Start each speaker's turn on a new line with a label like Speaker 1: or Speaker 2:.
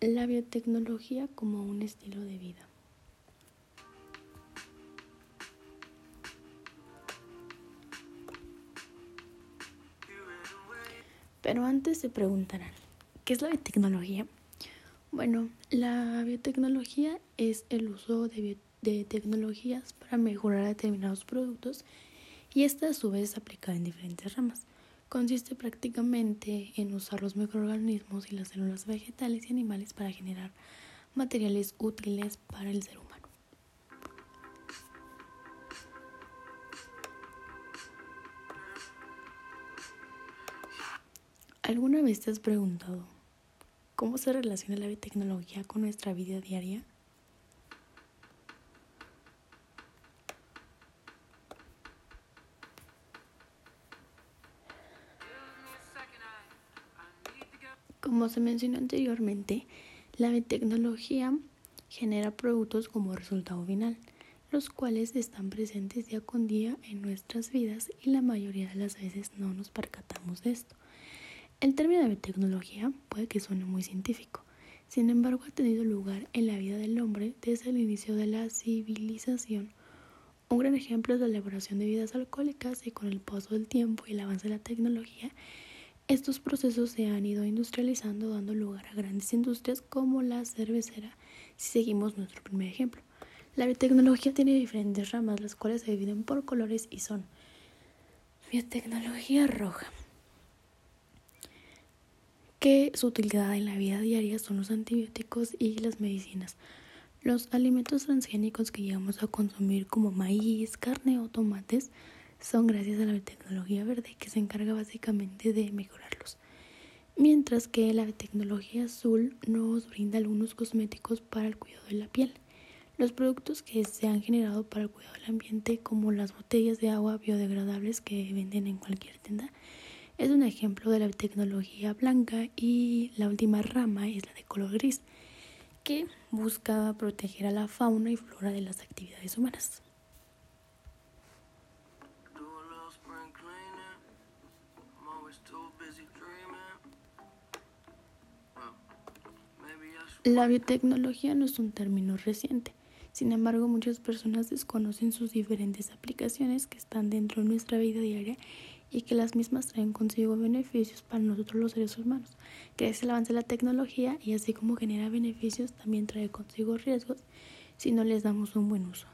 Speaker 1: La biotecnología como un estilo de vida. Pero antes se preguntarán, ¿qué es la biotecnología? Bueno, la biotecnología es el uso de, de tecnologías para mejorar determinados productos y esta a su vez es aplicada en diferentes ramas. Consiste prácticamente en usar los microorganismos y las células vegetales y animales para generar materiales útiles para el ser humano. ¿Alguna vez te has preguntado cómo se relaciona la biotecnología con nuestra vida diaria? Como se mencionó anteriormente, la biotecnología genera productos como resultado final, los cuales están presentes día con día en nuestras vidas y la mayoría de las veces no nos percatamos de esto. El término de biotecnología puede que suene muy científico, sin embargo ha tenido lugar en la vida del hombre desde el inicio de la civilización. Un gran ejemplo es la elaboración de bebidas alcohólicas y con el paso del tiempo y el avance de la tecnología estos procesos se han ido industrializando dando lugar a grandes industrias como la cervecera, si seguimos nuestro primer ejemplo. La biotecnología tiene diferentes ramas, las cuales se dividen por colores y son biotecnología roja, que su utilidad en la vida diaria son los antibióticos y las medicinas. Los alimentos transgénicos que llegamos a consumir como maíz, carne o tomates son gracias a la biotecnología verde que se encarga básicamente de mejorarlos. Mientras que la biotecnología azul nos brinda algunos cosméticos para el cuidado de la piel. Los productos que se han generado para el cuidado del ambiente, como las botellas de agua biodegradables que venden en cualquier tienda, es un ejemplo de la biotecnología blanca y la última rama es la de color gris, que busca proteger a la fauna y flora de las actividades humanas. La biotecnología no es un término reciente, sin embargo muchas personas desconocen sus diferentes aplicaciones que están dentro de nuestra vida diaria y que las mismas traen consigo beneficios para nosotros los seres humanos, es el avance de la tecnología y así como genera beneficios también trae consigo riesgos si no les damos un buen uso.